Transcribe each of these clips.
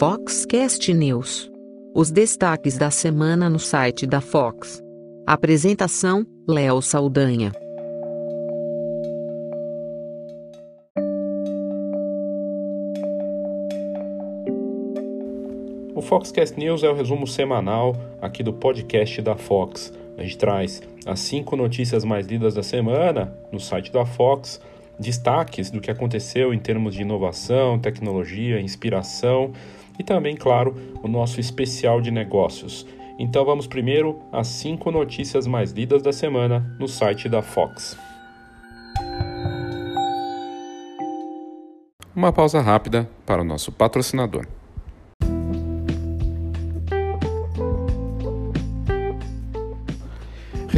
Foxcast News. Os destaques da semana no site da Fox. Apresentação: Léo Saldanha. O Foxcast News é o resumo semanal aqui do podcast da Fox. A gente traz as cinco notícias mais lidas da semana no site da Fox, destaques do que aconteceu em termos de inovação, tecnologia, inspiração e também, claro, o nosso especial de negócios. Então vamos primeiro às cinco notícias mais lidas da semana no site da Fox. Uma pausa rápida para o nosso patrocinador.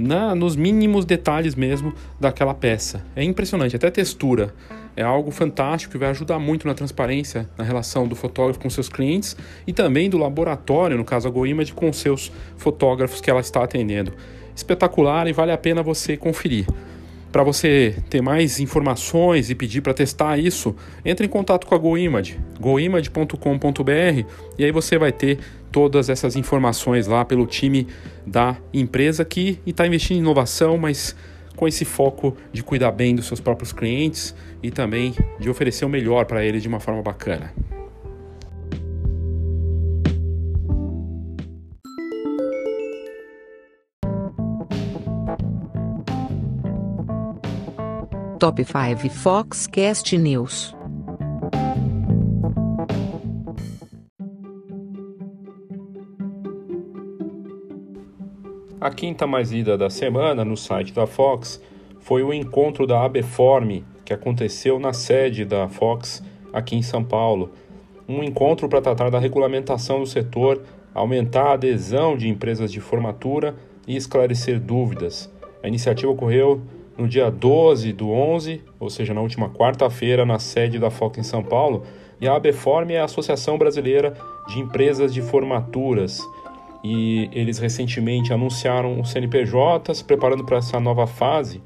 na, nos mínimos detalhes mesmo daquela peça. É impressionante, até textura. É algo fantástico que vai ajudar muito na transparência na relação do fotógrafo com seus clientes e também do laboratório, no caso a GoImage, com seus fotógrafos que ela está atendendo. Espetacular e vale a pena você conferir. Para você ter mais informações e pedir para testar isso, entre em contato com a GoImage, goimage.com.br e aí você vai ter todas essas informações lá pelo time da empresa que está investindo em inovação, mas com esse foco de cuidar bem dos seus próprios clientes e também de oferecer o melhor para eles de uma forma bacana. Top 5 Foxcast News. A quinta mais lida da semana no site da Fox foi o encontro da Abeforme, que aconteceu na sede da Fox aqui em São Paulo. Um encontro para tratar da regulamentação do setor, aumentar a adesão de empresas de formatura e esclarecer dúvidas. A iniciativa ocorreu no dia 12 do 11, ou seja, na última quarta-feira, na sede da Fox em São Paulo. E a Abeforme é a Associação Brasileira de Empresas de Formaturas e eles recentemente anunciaram o CNPJ se preparando para essa nova fase.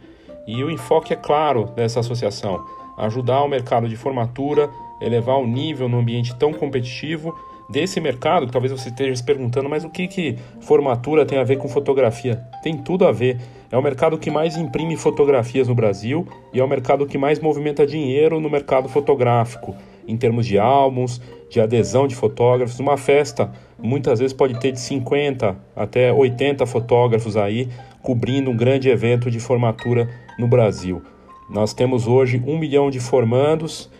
E o enfoque é claro dessa associação: ajudar o mercado de formatura, elevar o nível no ambiente tão competitivo desse mercado, talvez você esteja se perguntando, mas o que, que formatura tem a ver com fotografia? Tem tudo a ver. É o mercado que mais imprime fotografias no Brasil e é o mercado que mais movimenta dinheiro no mercado fotográfico, em termos de álbuns, de adesão de fotógrafos. Uma festa muitas vezes pode ter de 50 até 80 fotógrafos aí cobrindo um grande evento de formatura no Brasil. Nós temos hoje um milhão de formandos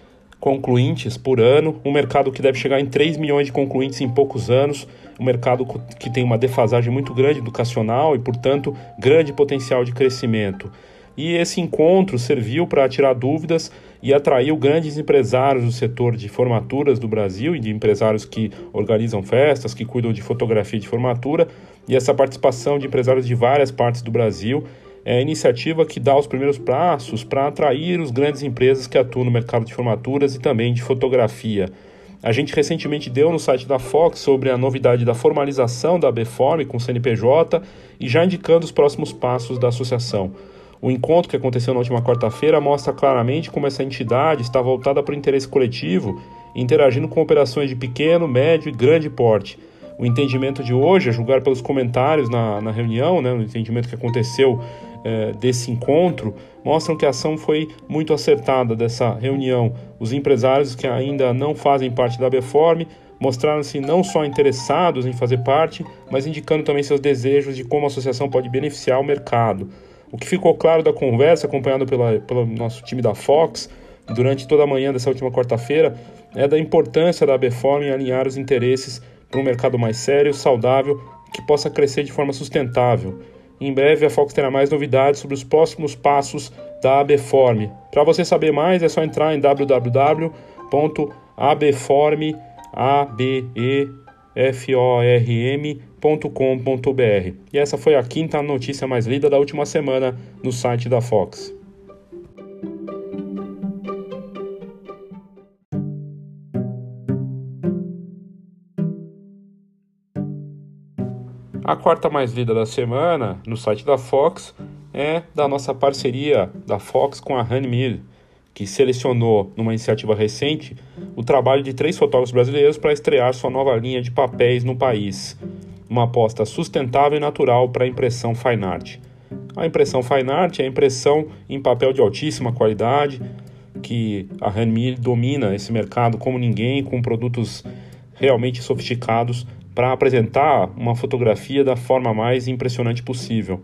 concluintes por ano, um mercado que deve chegar em 3 milhões de concluintes em poucos anos, um mercado que tem uma defasagem muito grande educacional e, portanto, grande potencial de crescimento. E esse encontro serviu para tirar dúvidas e atraiu grandes empresários do setor de formaturas do Brasil e de empresários que organizam festas, que cuidam de fotografia de formatura. E essa participação de empresários de várias partes do Brasil é a iniciativa que dá os primeiros passos para atrair os grandes empresas que atuam no mercado de formaturas e também de fotografia. A gente recentemente deu no site da Fox sobre a novidade da formalização da BFORM com o CNPJ e já indicando os próximos passos da associação. O encontro que aconteceu na última quarta-feira mostra claramente como essa entidade está voltada para o interesse coletivo, interagindo com operações de pequeno, médio e grande porte o entendimento de hoje, a julgar pelos comentários na, na reunião, né, o entendimento que aconteceu é, desse encontro, mostram que a ação foi muito acertada dessa reunião. Os empresários que ainda não fazem parte da Beform mostraram-se não só interessados em fazer parte, mas indicando também seus desejos de como a associação pode beneficiar o mercado. O que ficou claro da conversa, acompanhado pela, pelo nosso time da Fox, durante toda a manhã dessa última quarta-feira, é da importância da Beform em alinhar os interesses para um mercado mais sério, saudável, que possa crescer de forma sustentável. Em breve a Fox terá mais novidades sobre os próximos passos da Abeform. Para você saber mais é só entrar em www.abeform.com.br E essa foi a quinta notícia mais lida da última semana no site da Fox. A quarta mais lida da semana no site da Fox é da nossa parceria da Fox com a Honeymill, que selecionou, numa iniciativa recente, o trabalho de três fotógrafos brasileiros para estrear sua nova linha de papéis no país. Uma aposta sustentável e natural para a impressão fine art. A impressão fine art é a impressão em papel de altíssima qualidade, que a Honeymill domina esse mercado como ninguém, com produtos realmente sofisticados para apresentar uma fotografia da forma mais impressionante possível.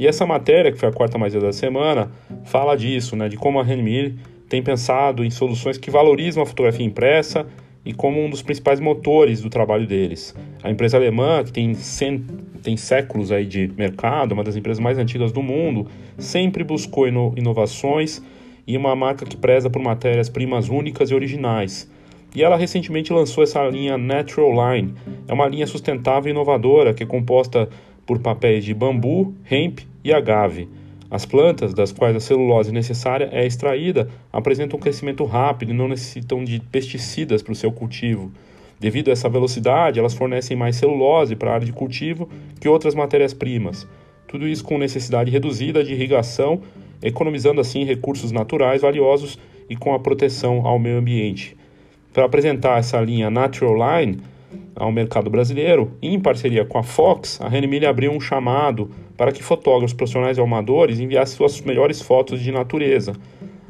E essa matéria, que foi a quarta mais da semana, fala disso, né, de como a Renmir tem pensado em soluções que valorizam a fotografia impressa e como um dos principais motores do trabalho deles. A empresa alemã, que tem, cent... tem séculos aí de mercado, uma das empresas mais antigas do mundo, sempre buscou ino... inovações e uma marca que preza por matérias-primas únicas e originais. E ela recentemente lançou essa linha Natural Line. É uma linha sustentável e inovadora que é composta por papéis de bambu, hemp e agave. As plantas, das quais a celulose necessária é extraída, apresentam um crescimento rápido e não necessitam de pesticidas para o seu cultivo. Devido a essa velocidade, elas fornecem mais celulose para a área de cultivo que outras matérias-primas. Tudo isso com necessidade reduzida de irrigação, economizando assim recursos naturais valiosos e com a proteção ao meio ambiente para apresentar essa linha Natural Line ao mercado brasileiro, em parceria com a Fox, a Renimilha abriu um chamado para que fotógrafos profissionais e amadores enviassem suas melhores fotos de natureza.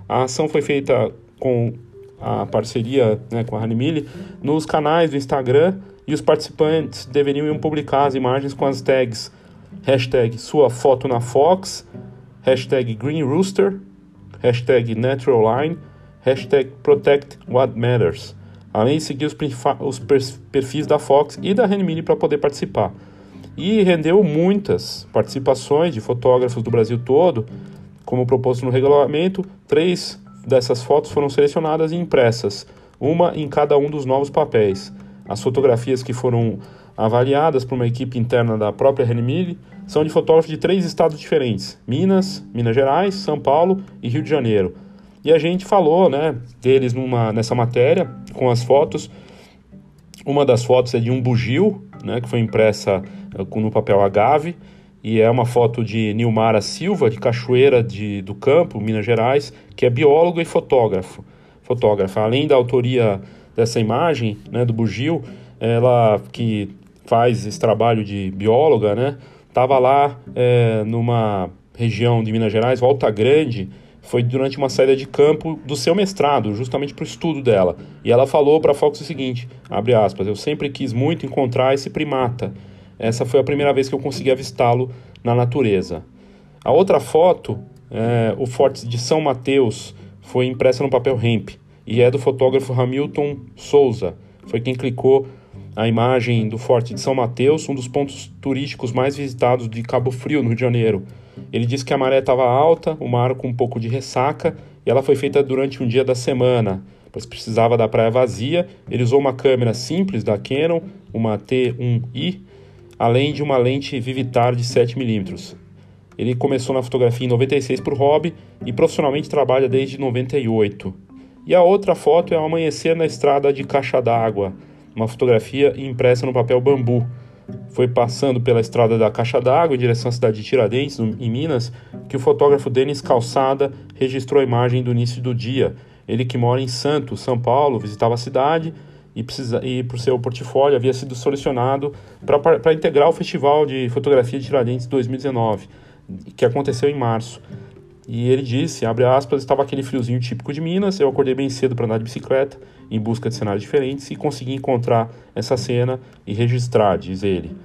A ação foi feita com a parceria né, com a Renimilha nos canais do Instagram e os participantes deveriam publicar as imagens com as tags hashtag sua foto na Fox, hashtag Green Rooster, hashtag Natural Line, hashtag Protect What Matters, além de seguir os, perfis da Fox e da Renmini para poder participar. E rendeu muitas participações de fotógrafos do Brasil todo, como proposto no regulamento, três dessas fotos foram selecionadas e impressas, uma em cada um dos novos papéis. As fotografias que foram avaliadas por uma equipe interna da própria Renmini são de fotógrafos de três estados diferentes: Minas, Minas Gerais, São Paulo e Rio de Janeiro. E a gente falou, né, deles numa, nessa matéria, com as fotos. Uma das fotos é de um bugio, né, que foi impressa uh, no papel agave, e é uma foto de Nilmara Silva, de Cachoeira de, do Campo, Minas Gerais, que é biólogo e fotógrafo. Fotógrafa. Além da autoria dessa imagem, né, do bugio, ela que faz esse trabalho de bióloga, né, estava lá é, numa região de Minas Gerais, Volta Grande, foi durante uma saída de campo do seu mestrado, justamente para o estudo dela. E ela falou para a Fox o seguinte, abre aspas, eu sempre quis muito encontrar esse primata. Essa foi a primeira vez que eu consegui avistá-lo na natureza. A outra foto, é, o Forte de São Mateus, foi impressa no papel hemp e é do fotógrafo Hamilton Souza. Foi quem clicou a imagem do Forte de São Mateus, um dos pontos turísticos mais visitados de Cabo Frio, no Rio de Janeiro. Ele disse que a maré estava alta, o mar com um pouco de ressaca, e ela foi feita durante um dia da semana, pois precisava da praia vazia. Ele usou uma câmera simples da Canon, uma T1i, além de uma lente Vivitar de 7mm. Ele começou na fotografia em 96 por hobby e profissionalmente trabalha desde 98. E a outra foto é o amanhecer na estrada de Caixa d'Água, uma fotografia impressa no papel bambu foi passando pela estrada da Caixa d'Água em direção à cidade de Tiradentes, em Minas, que o fotógrafo Denis Calçada registrou a imagem do início do dia. Ele que mora em Santos, São Paulo, visitava a cidade e, precisa, e por seu portfólio havia sido selecionado para integrar o Festival de Fotografia de Tiradentes 2019, que aconteceu em março. E ele disse, abre aspas, estava aquele friozinho típico de Minas, eu acordei bem cedo para andar de bicicleta, em busca de cenários diferentes, e consegui encontrar essa cena e registrar, diz ele.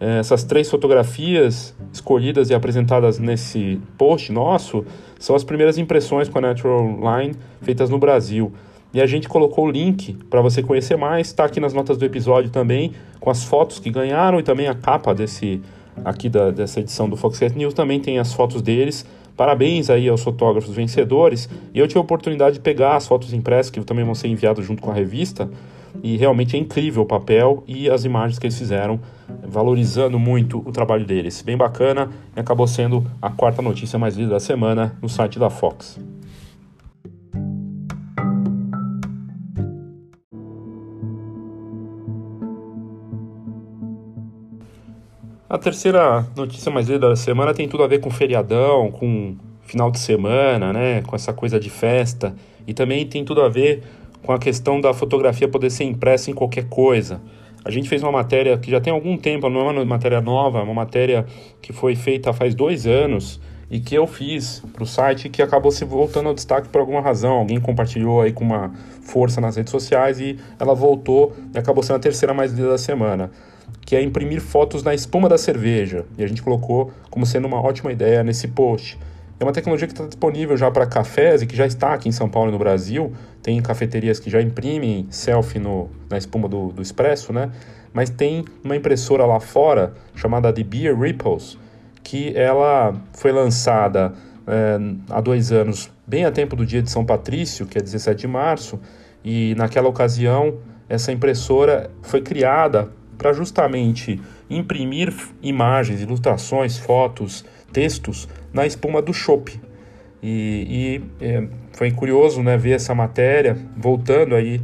É, essas três fotografias escolhidas e apresentadas nesse post nosso são as primeiras impressões com a Natural Line feitas no Brasil. E a gente colocou o link para você conhecer mais, está aqui nas notas do episódio também, com as fotos que ganharam e também a capa desse aqui da, dessa edição do Foxcast News também tem as fotos deles Parabéns aí aos fotógrafos vencedores. E eu tive a oportunidade de pegar as fotos impressas, que também vão ser enviadas junto com a revista, e realmente é incrível o papel e as imagens que eles fizeram, valorizando muito o trabalho deles. Bem bacana e acabou sendo a quarta notícia mais lida da semana no site da Fox. A terceira notícia mais lida da semana tem tudo a ver com feriadão, com final de semana, né, com essa coisa de festa, e também tem tudo a ver com a questão da fotografia poder ser impressa em qualquer coisa. A gente fez uma matéria que já tem algum tempo, não é uma matéria nova, é uma matéria que foi feita faz dois anos e que eu fiz para o site que acabou se voltando ao destaque por alguma razão. Alguém compartilhou aí com uma força nas redes sociais e ela voltou e acabou sendo a terceira mais lida da semana que é imprimir fotos na espuma da cerveja. E a gente colocou como sendo uma ótima ideia nesse post. É uma tecnologia que está disponível já para cafés e que já está aqui em São Paulo e no Brasil. Tem cafeterias que já imprimem selfie no, na espuma do, do expresso, né? Mas tem uma impressora lá fora chamada de Beer Ripples, que ela foi lançada é, há dois anos, bem a tempo do dia de São Patrício, que é 17 de março, e naquela ocasião essa impressora foi criada para justamente imprimir imagens, ilustrações, fotos, textos na espuma do chopp. E, e é, foi curioso né, ver essa matéria, voltando aí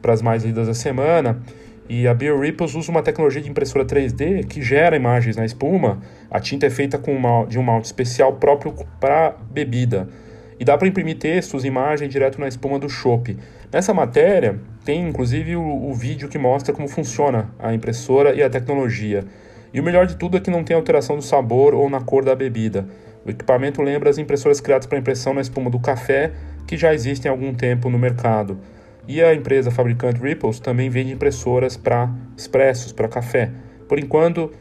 para as mais lidas da semana. E a BioRipples usa uma tecnologia de impressora 3D que gera imagens na espuma. A tinta é feita com uma, de um malte especial próprio para bebida. E dá para imprimir textos, imagens direto na espuma do chopp. Nessa matéria, tem inclusive o, o, vídeo que mostra como funciona a impressora e a tecnologia. E o melhor de tudo é que não tem alteração do sabor ou na cor da bebida. O equipamento lembra as impressoras criadas para impressão na espuma do café, que já existem há algum tempo no mercado. E a empresa fabricante Ripples também vende impressoras para expressos, para café. Por enquanto,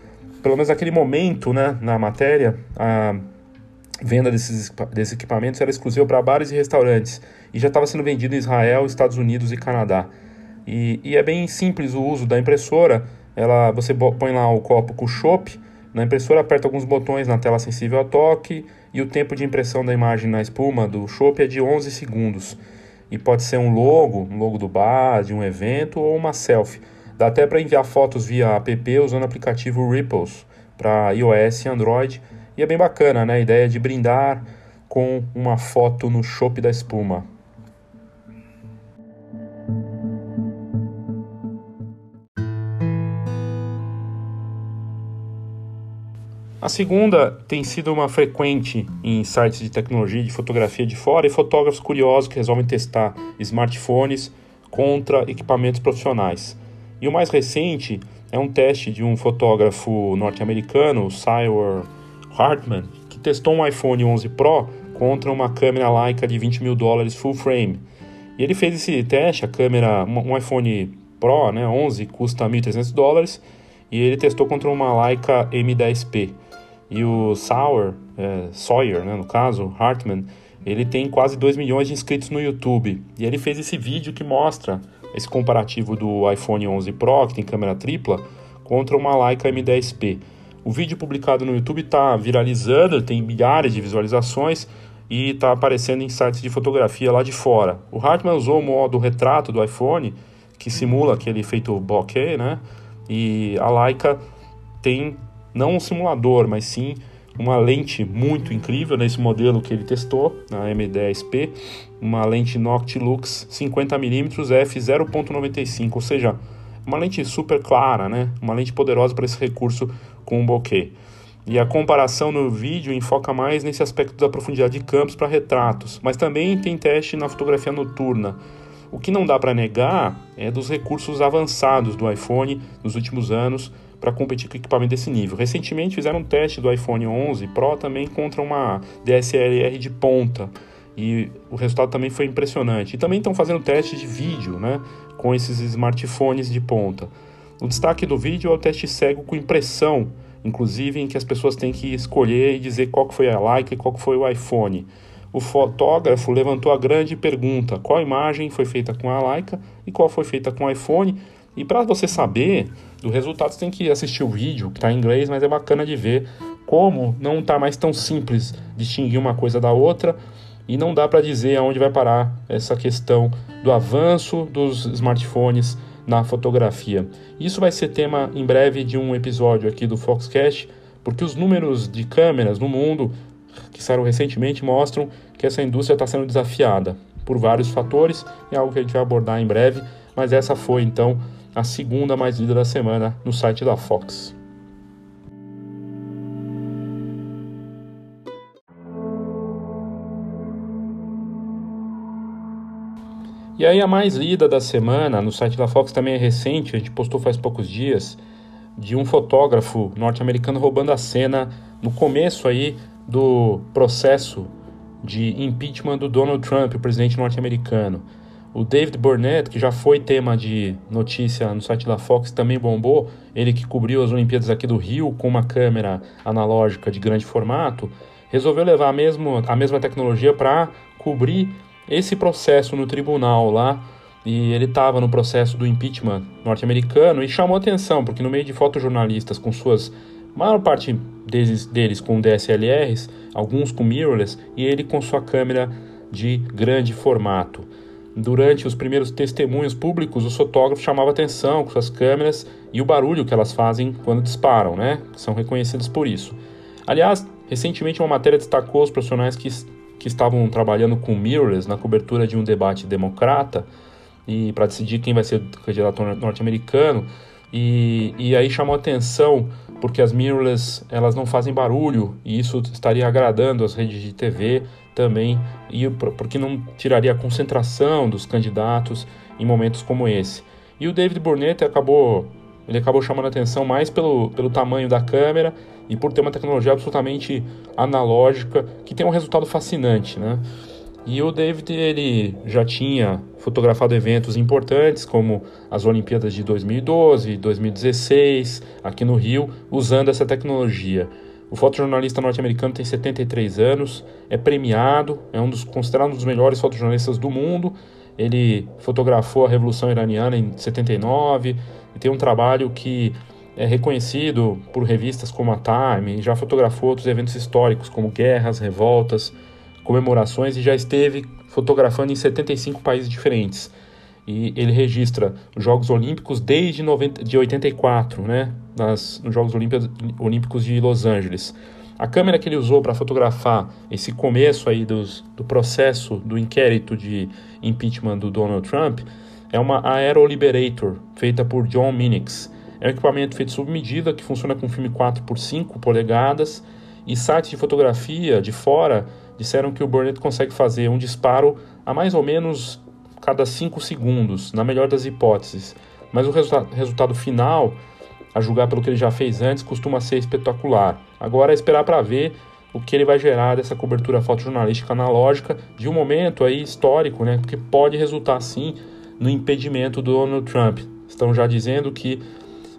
pelo menos naquele momento né, na matéria, a venda desses, desses equipamentos era exclusiva para bares e restaurantes e já estava sendo vendido em Israel, Estados Unidos e Canadá. E, e, é bem simples o uso da impressora. Ela, você põe lá o copo com o chopp, na impressora aperta alguns botões na tela sensível a toque e o tempo de impressão da imagem na espuma do chopp é de 11 segundos. E pode ser um logo, um logo do bar, de um evento ou uma selfie. Dá até para enviar fotos via app usando o aplicativo Ripples para iOS e Android e é bem bacana, né? A ideia de brindar com uma foto no chopp da espuma. A segunda tem sido uma frequente em sites de tecnologia de fotografia de fora e fotógrafos curiosos que resolvem testar smartphones contra equipamentos profissionais. E o mais recente é um teste de um fotógrafo norte-americano, Cyril Hartman, que testou um iPhone 11 Pro contra uma câmera Leica de 20 mil dólares full frame. E ele fez esse teste, a câmera, um iPhone Pro, né, 11, custa 1.300 dólares, e ele testou contra uma Leica M10P. E o Sauer, é, Sawyer, né, no caso, Hartman, ele tem quase 2 milhões de inscritos no YouTube. E ele fez esse vídeo que mostra esse comparativo do iPhone 11 Pro, que tem câmera tripla, contra uma Leica M10P. O vídeo publicado no YouTube está viralizando, tem milhares de visualizações e está aparecendo em sites de fotografia lá de fora. O Hartman usou o modo retrato do iPhone, que simula aquele efeito bokeh, né? E a Leica tem não um simulador, mas sim uma lente muito incrível nesse modelo que ele testou, na M10P, uma lente Noctilux 50mm f0.95, ou seja, uma lente super clara, né? Uma lente poderosa para esse recurso com um bokeh. E a comparação no vídeo enfoca mais nesse aspecto da profundidade de campos para retratos, mas também tem teste na fotografia noturna. O que não dá para negar é dos recursos avançados do iPhone nos últimos anos para competir com equipamento desse nível. Recentemente fizeram um teste do iPhone 11 Pro também contra uma DSLR de ponta e o resultado também foi impressionante. E também estão fazendo teste de vídeo né, com esses smartphones de ponta. O destaque do vídeo é o teste cego com impressão, inclusive em que as pessoas têm que escolher e dizer qual foi a Leica e qual foi o iPhone. O fotógrafo levantou a grande pergunta: qual imagem foi feita com a Leica e qual foi feita com o iPhone? E para você saber do resultado, você tem que assistir o vídeo, que está em inglês, mas é bacana de ver como não está mais tão simples distinguir uma coisa da outra e não dá para dizer aonde vai parar essa questão do avanço dos smartphones na fotografia. Isso vai ser tema em breve de um episódio aqui do Foxcast, porque os números de câmeras no mundo que saíram recentemente mostram que essa indústria está sendo desafiada por vários fatores, é algo que a gente vai abordar em breve, mas essa foi então a segunda mais lida da semana no site da Fox. E aí a mais lida da semana no site da Fox também é recente, a gente postou faz poucos dias, de um fotógrafo norte-americano roubando a cena no começo aí do processo de impeachment do Donald Trump, o presidente norte-americano. O David Burnett, que já foi tema de notícia no site da Fox, também bombou. Ele que cobriu as Olimpíadas aqui do Rio com uma câmera analógica de grande formato, resolveu levar a, mesmo, a mesma tecnologia para cobrir esse processo no tribunal lá, e ele estava no processo do impeachment norte-americano e chamou atenção, porque no meio de fotojornalistas com suas, maior parte deles, deles com DSLRs, alguns com mirrorless, e ele com sua câmera de grande formato. Durante os primeiros testemunhos públicos, o fotógrafo chamava atenção com suas câmeras e o barulho que elas fazem quando disparam, né? São reconhecidos por isso. Aliás, recentemente uma matéria destacou os profissionais que que estavam trabalhando com mirrorless na cobertura de um debate democrata e para decidir quem vai ser o candidato norte-americano e, e aí chamou atenção porque as mirrorless elas não fazem barulho e isso estaria agradando as redes de TV também e porque não tiraria a concentração dos candidatos em momentos como esse. E o David Burnett acabou ele acabou chamando atenção mais pelo, pelo tamanho da câmera e por ter uma tecnologia absolutamente analógica que tem um resultado fascinante, né? E o David ele já tinha fotografado eventos importantes como as Olimpíadas de 2012, 2016 aqui no Rio, usando essa tecnologia. O fotojornalista norte-americano tem 73 anos, é premiado, é um dos considerado um dos melhores fotojornalistas do mundo. Ele fotografou a Revolução Iraniana em 79 e tem um trabalho que é reconhecido por revistas como a Time, já fotografou outros eventos históricos como guerras, revoltas, comemorações e já esteve fotografando em 75 países diferentes. E ele registra os Jogos Olímpicos desde 90, de 84, né, nas, nos Jogos Olímpicos de Los Angeles. A câmera que ele usou para fotografar esse começo aí dos, do processo do inquérito de impeachment do Donald Trump é uma Aero Liberator, feita por John Minix. É um equipamento feito sob medida que funciona com filme 4 por 5 polegadas e sites de fotografia de fora disseram que o Burnett consegue fazer um disparo a mais ou menos cada 5 segundos, na melhor das hipóteses. Mas o resulta resultado final, a julgar pelo que ele já fez antes, costuma ser espetacular. Agora é esperar para ver o que ele vai gerar dessa cobertura fotojornalística analógica de um momento aí histórico, né? Porque pode resultar sim no impedimento do Donald Trump. Estão já dizendo que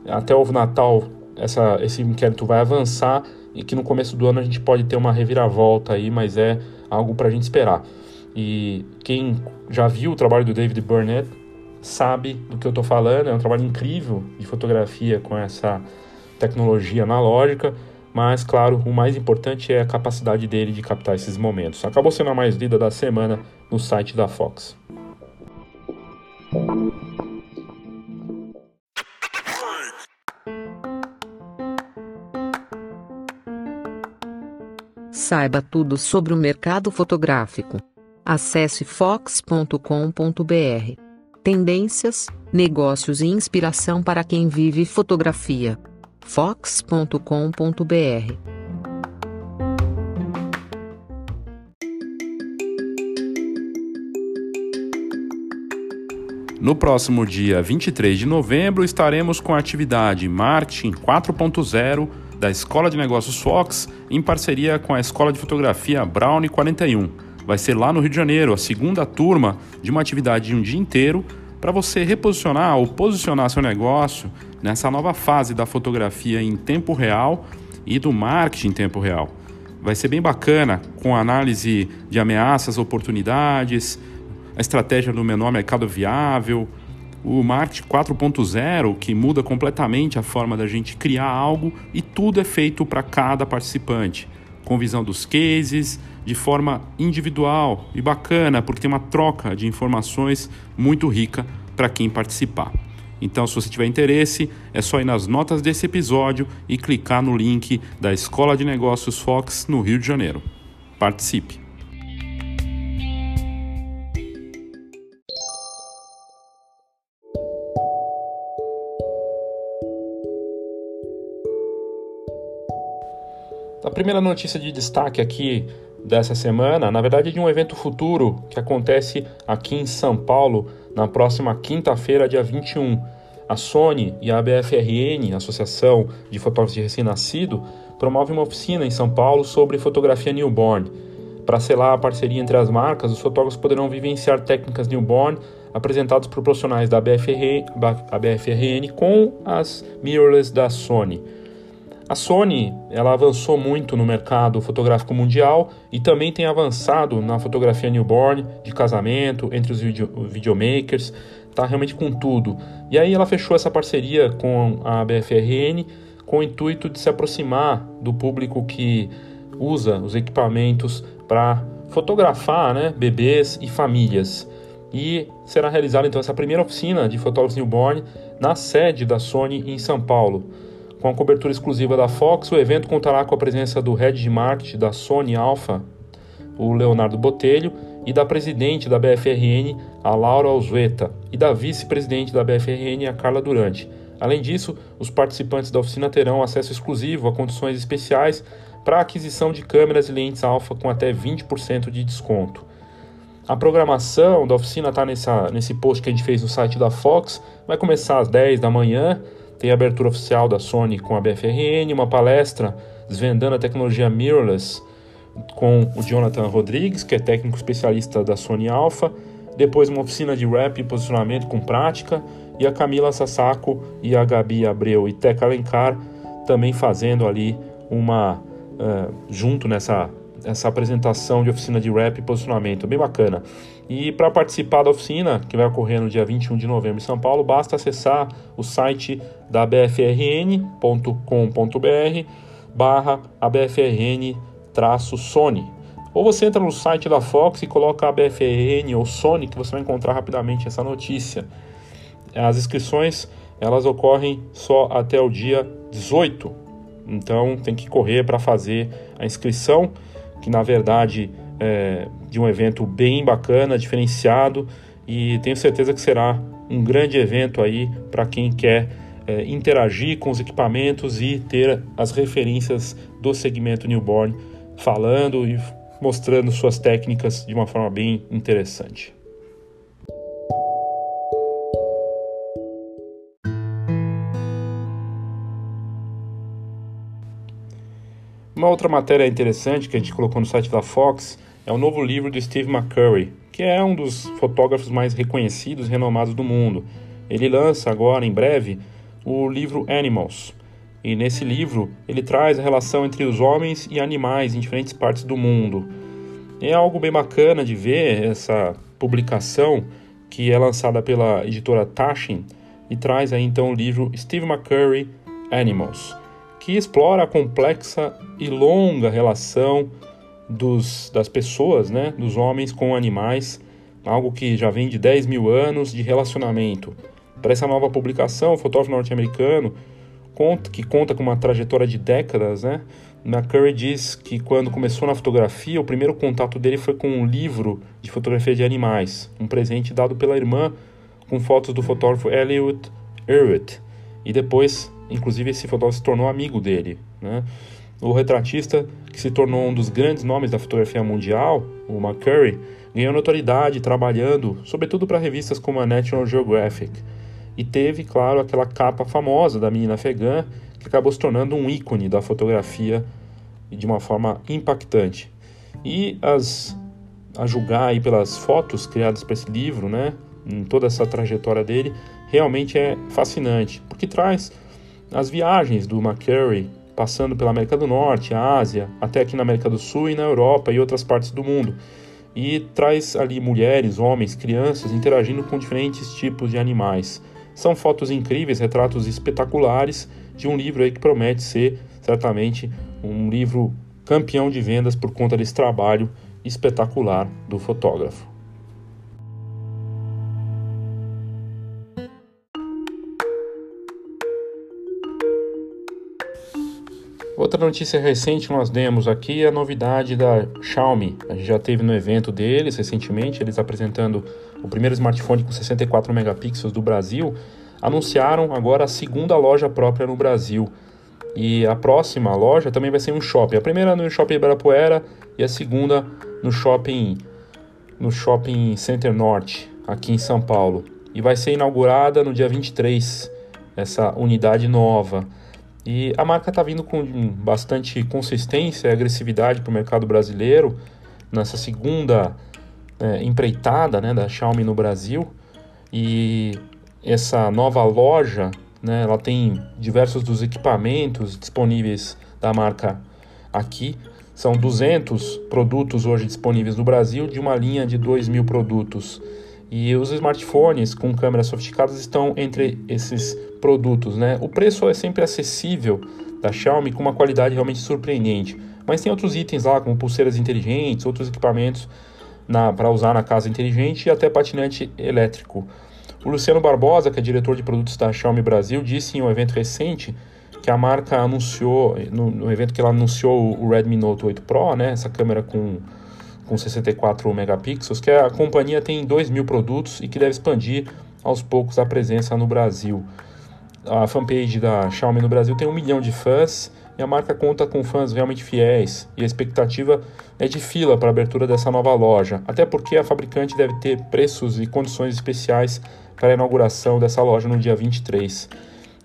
até o Natal essa, esse inquérito vai avançar e que no começo do ano a gente pode ter uma reviravolta aí, mas é algo para a gente esperar. E quem já viu o trabalho do David Burnett sabe do que eu estou falando, é um trabalho incrível de fotografia com essa tecnologia analógica, mas claro, o mais importante é a capacidade dele de captar esses momentos. Acabou sendo a mais lida da semana no site da Fox. Saiba tudo sobre o mercado fotográfico. Acesse fox.com.br. Tendências, negócios e inspiração para quem vive fotografia. fox.com.br. No próximo dia 23 de novembro estaremos com a atividade Marketing 4.0 da Escola de Negócios Fox, em parceria com a Escola de Fotografia Brownie 41. Vai ser lá no Rio de Janeiro, a segunda turma de uma atividade de um dia inteiro para você reposicionar ou posicionar seu negócio nessa nova fase da fotografia em tempo real e do marketing em tempo real. Vai ser bem bacana com análise de ameaças, oportunidades, a estratégia do menor mercado viável, o marketing 4.0 que muda completamente a forma da gente criar algo e tudo é feito para cada participante, com visão dos cases, de forma individual e bacana, porque tem uma troca de informações muito rica para quem participar. Então, se você tiver interesse, é só ir nas notas desse episódio e clicar no link da Escola de Negócios Fox no Rio de Janeiro. Participe! A primeira notícia de destaque aqui dessa semana, na verdade, de um evento futuro que acontece aqui em São Paulo na próxima quinta-feira, dia 21. A Sony e a ABFRN, Associação de Fotógrafos de Recém-Nascido, promovem uma oficina em São Paulo sobre fotografia newborn. Para selar a parceria entre as marcas, os fotógrafos poderão vivenciar técnicas newborn apresentadas por profissionais da ABFRN, ABFRN com as mirrorless da Sony. A Sony ela avançou muito no mercado fotográfico mundial e também tem avançado na fotografia newborn, de casamento, entre os video, videomakers, está realmente com tudo. E aí ela fechou essa parceria com a BFRN com o intuito de se aproximar do público que usa os equipamentos para fotografar né, bebês e famílias. E será realizada então essa primeira oficina de fotógrafos newborn na sede da Sony em São Paulo. Com a cobertura exclusiva da Fox, o evento contará com a presença do head de marketing da Sony Alpha, o Leonardo Botelho, e da presidente da BFRN, a Laura Alzueta, e da vice-presidente da BFRN, a Carla Durante. Além disso, os participantes da oficina terão acesso exclusivo a condições especiais para a aquisição de câmeras e lentes alfa com até 20% de desconto. A programação da oficina está nesse post que a gente fez no site da Fox. Vai começar às 10 da manhã tem a abertura oficial da Sony com a BFRN, uma palestra desvendando a tecnologia mirrorless com o Jonathan Rodrigues, que é técnico especialista da Sony Alpha, depois uma oficina de rap e posicionamento com prática, e a Camila Sassaco e a Gabi Abreu e Teca Alencar também fazendo ali uma uh, junto nessa essa apresentação de oficina de rap e posicionamento, bem bacana. E para participar da oficina, que vai ocorrer no dia 21 de novembro em São Paulo, basta acessar o site da bfrn.com.br barra abfrn-sony. Ou você entra no site da Fox e coloca ABFRN ou Sony, que você vai encontrar rapidamente essa notícia. As inscrições elas ocorrem só até o dia 18, então tem que correr para fazer a inscrição que na verdade é de um evento bem bacana, diferenciado e tenho certeza que será um grande evento aí para quem quer é, interagir com os equipamentos e ter as referências do segmento newborn falando e mostrando suas técnicas de uma forma bem interessante. Uma outra matéria interessante que a gente colocou no site da Fox é o novo livro do Steve McCurry, que é um dos fotógrafos mais reconhecidos e renomados do mundo. Ele lança agora, em breve, o livro Animals. E nesse livro ele traz a relação entre os homens e animais em diferentes partes do mundo. É algo bem bacana de ver essa publicação que é lançada pela editora Taschen e traz aí então o livro Steve McCurry Animals que explora a complexa e longa relação dos, das pessoas, né, dos homens com animais, algo que já vem de 10 mil anos de relacionamento. Para essa nova publicação, o fotógrafo norte-americano, que conta com uma trajetória de décadas, né, McCurry diz que quando começou na fotografia, o primeiro contato dele foi com um livro de fotografia de animais, um presente dado pela irmã com fotos do fotógrafo Elliot Erwitt, e depois Inclusive, esse fotógrafo se tornou amigo dele. Né? O retratista, que se tornou um dos grandes nomes da fotografia mundial, o McCurry, ganhou notoriedade trabalhando, sobretudo para revistas como a National Geographic. E teve, claro, aquela capa famosa da menina afegã, que acabou se tornando um ícone da fotografia de uma forma impactante. E as, a julgar aí pelas fotos criadas para esse livro, né, em toda essa trajetória dele, realmente é fascinante, porque traz as viagens do McCurry, passando pela América do Norte, a Ásia, até aqui na América do Sul e na Europa e outras partes do mundo. E traz ali mulheres, homens, crianças interagindo com diferentes tipos de animais. São fotos incríveis, retratos espetaculares de um livro aí que promete ser certamente um livro campeão de vendas por conta desse trabalho espetacular do fotógrafo. Outra notícia recente nós demos aqui é a novidade da Xiaomi. A gente já teve no evento deles recentemente, eles apresentando o primeiro smartphone com 64 megapixels do Brasil, anunciaram agora a segunda loja própria no Brasil. E a próxima loja também vai ser um shopping. A primeira no Shopping Ibirapuera e a segunda no Shopping no Shopping Center Norte, aqui em São Paulo. E vai ser inaugurada no dia 23 essa unidade nova. E a marca está vindo com bastante consistência e agressividade para o mercado brasileiro nessa segunda é, empreitada né, da Xiaomi no Brasil. E essa nova loja, né, ela tem diversos dos equipamentos disponíveis da marca aqui. São 200 produtos hoje disponíveis no Brasil, de uma linha de 2 mil produtos. E os smartphones com câmeras sofisticadas estão entre esses produtos, né? O preço é sempre acessível da Xiaomi com uma qualidade realmente surpreendente. Mas tem outros itens lá, como pulseiras inteligentes, outros equipamentos para usar na casa inteligente e até patinete elétrico. O Luciano Barbosa, que é diretor de produtos da Xiaomi Brasil, disse em um evento recente que a marca anunciou, no, no evento que ela anunciou o Redmi Note 8 Pro, né, essa câmera com com 64 megapixels, que a companhia tem 2 mil produtos e que deve expandir aos poucos a presença no Brasil. A fanpage da Xiaomi no Brasil tem um milhão de fãs e a marca conta com fãs realmente fiéis e a expectativa é de fila para a abertura dessa nova loja, até porque a fabricante deve ter preços e condições especiais para a inauguração dessa loja no dia 23.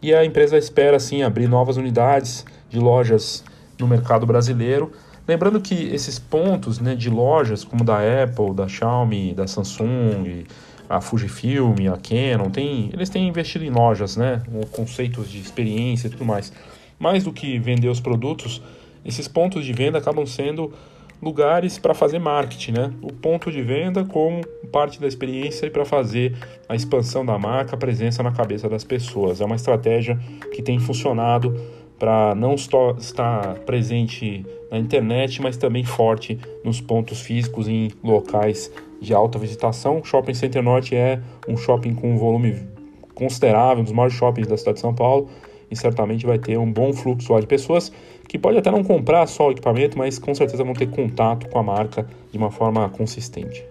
E a empresa espera sim abrir novas unidades de lojas no mercado brasileiro Lembrando que esses pontos né, de lojas, como da Apple, da Xiaomi, da Samsung, a Fujifilm, a Canon, tem, eles têm investido em lojas, né, conceitos de experiência e tudo mais. Mais do que vender os produtos, esses pontos de venda acabam sendo lugares para fazer marketing, né? O ponto de venda como parte da experiência e para fazer a expansão da marca, a presença na cabeça das pessoas. É uma estratégia que tem funcionado para não estar presente na internet, mas também forte nos pontos físicos em locais de alta visitação. O Shopping Center Norte é um shopping com um volume considerável, um dos maiores shoppings da cidade de São Paulo, e certamente vai ter um bom fluxo de pessoas que pode até não comprar só o equipamento, mas com certeza vão ter contato com a marca de uma forma consistente.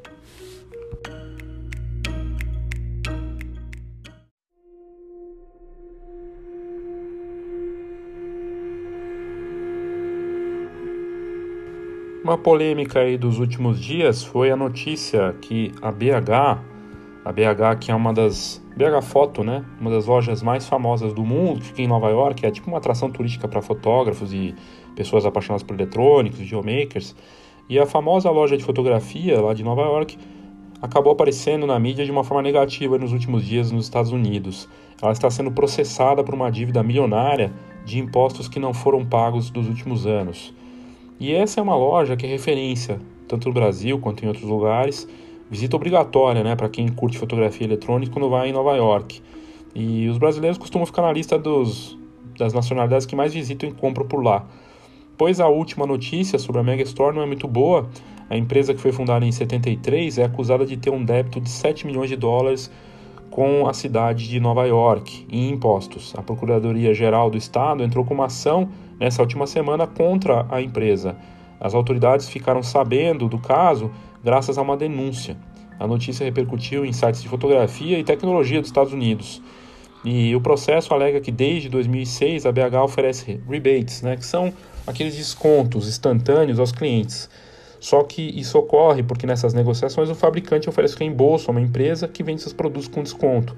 Uma polêmica aí dos últimos dias foi a notícia que a BH, a BH que é uma das BH Foto, né, uma das lojas mais famosas do mundo, que fica em Nova York, é tipo uma atração turística para fotógrafos e pessoas apaixonadas por eletrônicos, geomakers. E a famosa loja de fotografia lá de Nova York acabou aparecendo na mídia de uma forma negativa nos últimos dias nos Estados Unidos. Ela está sendo processada por uma dívida milionária de impostos que não foram pagos dos últimos anos. E essa é uma loja que é referência, tanto no Brasil quanto em outros lugares. Visita obrigatória né, para quem curte fotografia eletrônica quando vai em Nova York. E os brasileiros costumam ficar na lista dos, das nacionalidades que mais visitam e compram por lá. Pois a última notícia sobre a Mega Store não é muito boa. A empresa que foi fundada em 73 é acusada de ter um débito de 7 milhões de dólares com a cidade de Nova York em impostos. A Procuradoria Geral do Estado entrou com uma ação nessa última semana contra a empresa. As autoridades ficaram sabendo do caso graças a uma denúncia. A notícia repercutiu em sites de fotografia e tecnologia dos Estados Unidos. E o processo alega que desde 2006 a BH oferece rebates, né, que são aqueles descontos instantâneos aos clientes. Só que isso ocorre porque nessas negociações o fabricante oferece reembolso a uma empresa que vende seus produtos com desconto.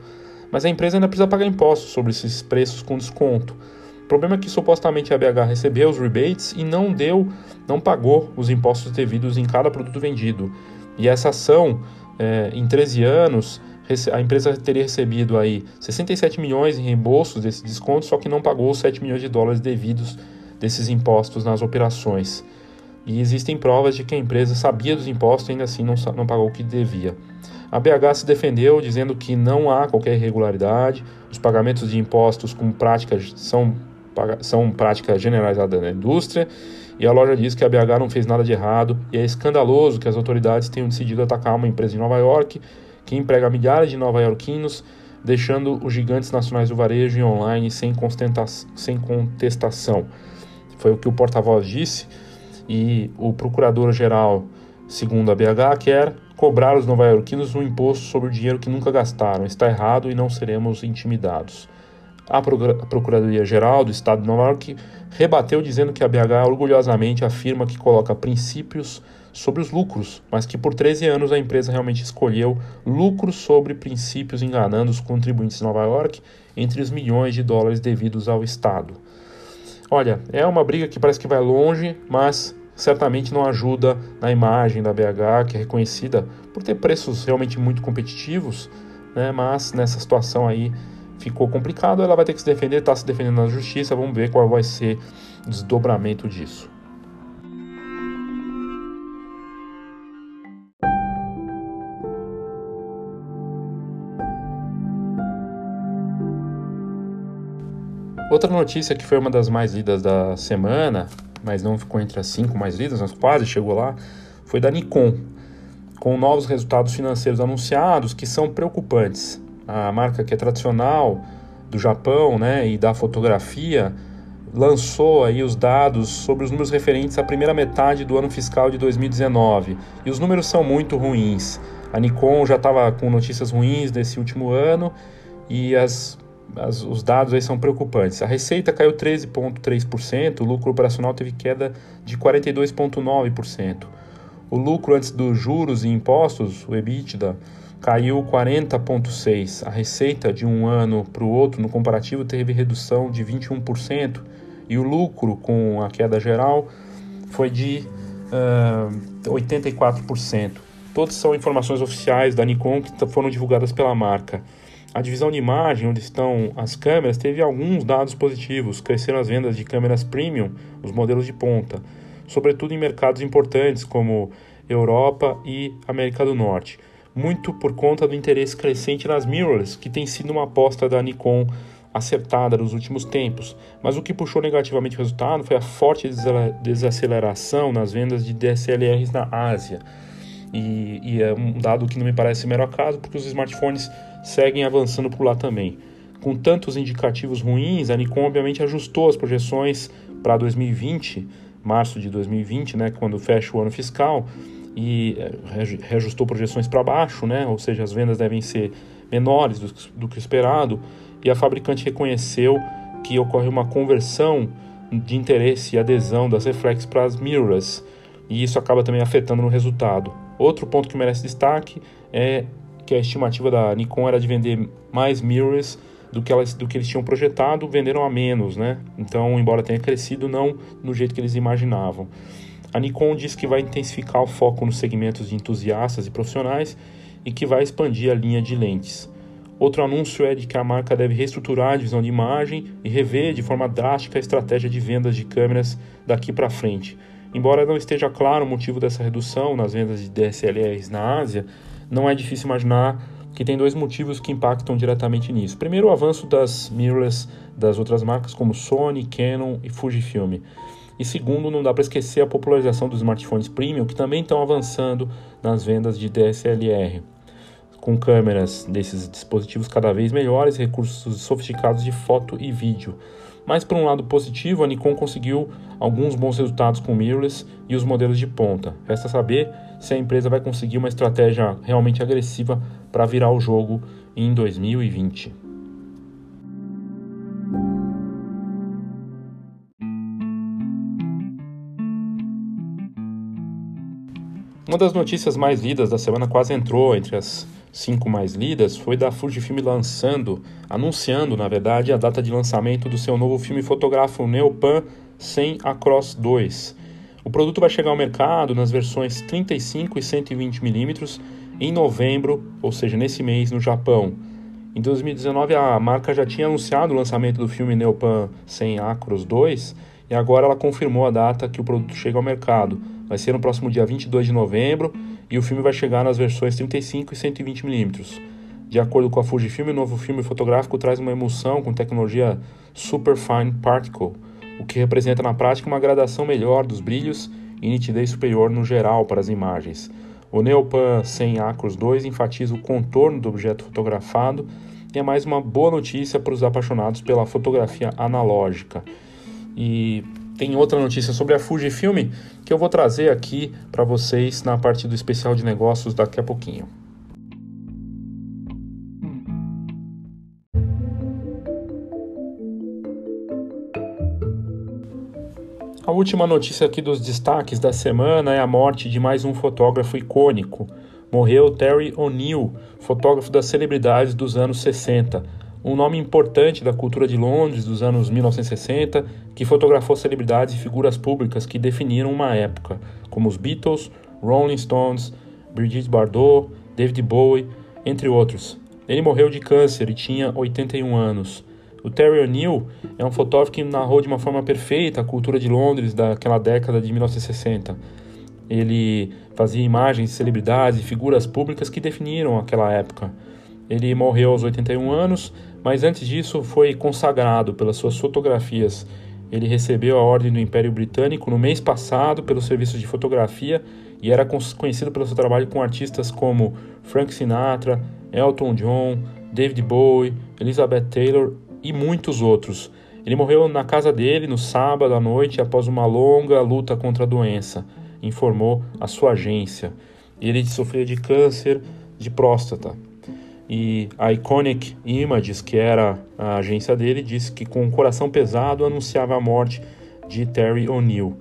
Mas a empresa ainda precisa pagar impostos sobre esses preços com desconto. O problema é que supostamente a BH recebeu os rebates e não deu, não pagou os impostos devidos em cada produto vendido. E essa ação, é, em 13 anos, a empresa teria recebido aí 67 milhões em reembolsos desse desconto, só que não pagou os 7 milhões de dólares devidos desses impostos nas operações e existem provas de que a empresa sabia dos impostos e ainda assim não, não pagou o que devia. A BH se defendeu dizendo que não há qualquer irregularidade, os pagamentos de impostos com práticas são, são prática generalizada na indústria, e a loja diz que a BH não fez nada de errado e é escandaloso que as autoridades tenham decidido atacar uma empresa em Nova York que emprega milhares de nova-iorquinos, deixando os gigantes nacionais do varejo e online sem, sem contestação Foi o que o porta-voz disse. E o procurador-geral, segundo a BH, quer cobrar os nova-iorquinos um imposto sobre o dinheiro que nunca gastaram. Está errado e não seremos intimidados. A Procuradoria-Geral do Estado de Nova York rebateu dizendo que a BH orgulhosamente afirma que coloca princípios sobre os lucros, mas que por 13 anos a empresa realmente escolheu lucros sobre princípios enganando os contribuintes de Nova York entre os milhões de dólares devidos ao Estado. Olha, é uma briga que parece que vai longe, mas certamente não ajuda na imagem da BH, que é reconhecida por ter preços realmente muito competitivos, né? mas nessa situação aí ficou complicado, ela vai ter que se defender, está se defendendo na justiça, vamos ver qual vai ser o desdobramento disso. Outra notícia que foi uma das mais lidas da semana, mas não ficou entre as cinco mais lidas, mas quase chegou lá, foi da Nikon, com novos resultados financeiros anunciados que são preocupantes. A marca que é tradicional do Japão né, e da fotografia lançou aí os dados sobre os números referentes à primeira metade do ano fiscal de 2019 e os números são muito ruins. A Nikon já estava com notícias ruins desse último ano e as as, os dados aí são preocupantes. A receita caiu 13,3%, o lucro operacional teve queda de 42,9%. O lucro antes dos juros e impostos, o EBITDA, caiu 40,6%. A receita de um ano para o outro, no comparativo, teve redução de 21%. E o lucro, com a queda geral, foi de uh, 84%. Todas são informações oficiais da Nikon que foram divulgadas pela marca. A divisão de imagem, onde estão as câmeras, teve alguns dados positivos. Cresceram as vendas de câmeras premium, os modelos de ponta, sobretudo em mercados importantes como Europa e América do Norte. Muito por conta do interesse crescente nas mirrorless, que tem sido uma aposta da Nikon acertada nos últimos tempos. Mas o que puxou negativamente o resultado foi a forte desaceleração nas vendas de DSLRs na Ásia. E, e é um dado que não me parece mero acaso, porque os smartphones seguem avançando por lá também. Com tantos indicativos ruins, a Nikon obviamente ajustou as projeções para 2020, março de 2020, né, quando fecha o ano fiscal, e eh, reajustou projeções para baixo, né, ou seja, as vendas devem ser menores do, do que esperado, e a fabricante reconheceu que ocorre uma conversão de interesse e adesão das reflex para as mirrorless, e isso acaba também afetando no resultado. Outro ponto que merece destaque é que a estimativa da Nikon era de vender mais mirrors do que, elas, do que eles tinham projetado, venderam a menos, né? Então, embora tenha crescido, não no jeito que eles imaginavam. A Nikon diz que vai intensificar o foco nos segmentos de entusiastas e profissionais e que vai expandir a linha de lentes. Outro anúncio é de que a marca deve reestruturar a divisão de imagem e rever de forma drástica a estratégia de vendas de câmeras daqui para frente. Embora não esteja claro o motivo dessa redução nas vendas de DSLRs na Ásia, não é difícil imaginar que tem dois motivos que impactam diretamente nisso. Primeiro, o avanço das mirrorless das outras marcas como Sony, Canon e Fujifilm. E segundo, não dá para esquecer a popularização dos smartphones premium, que também estão avançando nas vendas de DSLR, com câmeras desses dispositivos cada vez melhores, recursos sofisticados de foto e vídeo. Mas por um lado positivo, a Nikon conseguiu alguns bons resultados com mirrorless e os modelos de ponta. Resta saber se a empresa vai conseguir uma estratégia realmente agressiva para virar o jogo em 2020. Uma das notícias mais lidas da semana quase entrou entre as cinco mais lidas foi da Fujifilm lançando, anunciando, na verdade, a data de lançamento do seu novo filme fotográfico Neopan 100 Across 2. O produto vai chegar ao mercado nas versões 35 e 120 mm em novembro, ou seja, nesse mês no Japão. Em 2019 a marca já tinha anunciado o lançamento do filme Neopan 100 Acros 2 e agora ela confirmou a data que o produto chega ao mercado. Vai ser no próximo dia 22 de novembro e o filme vai chegar nas versões 35 e 120 mm. De acordo com a Fujifilm, o novo filme fotográfico traz uma emulsão com tecnologia Superfine Particle, o que representa na prática uma gradação melhor dos brilhos e nitidez superior no geral para as imagens. O Neopan 100 Acros 2 enfatiza o contorno do objeto fotografado e é mais uma boa notícia para os apaixonados pela fotografia analógica. E tem outra notícia sobre a Fujifilm que eu vou trazer aqui para vocês na parte do especial de negócios daqui a pouquinho. A última notícia aqui dos destaques da semana é a morte de mais um fotógrafo icônico. Morreu Terry O'Neill, fotógrafo das celebridades dos anos 60, um nome importante da cultura de Londres dos anos 1960, que fotografou celebridades e figuras públicas que definiram uma época, como os Beatles, Rolling Stones, Brigitte Bardot, David Bowie, entre outros. Ele morreu de câncer e tinha 81 anos. O Terry O'Neill é um fotógrafo que narrou de uma forma perfeita a cultura de Londres daquela década de 1960. Ele fazia imagens de celebridades e figuras públicas que definiram aquela época. Ele morreu aos 81 anos, mas antes disso foi consagrado pelas suas fotografias. Ele recebeu a Ordem do Império Britânico no mês passado pelos serviços de fotografia e era conhecido pelo seu trabalho com artistas como Frank Sinatra, Elton John, David Bowie, Elizabeth Taylor e muitos outros. Ele morreu na casa dele no sábado à noite após uma longa luta contra a doença, informou a sua agência. Ele sofria de câncer de próstata e a Iconic Images, que era a agência dele, disse que com o coração pesado anunciava a morte de Terry O'Neill,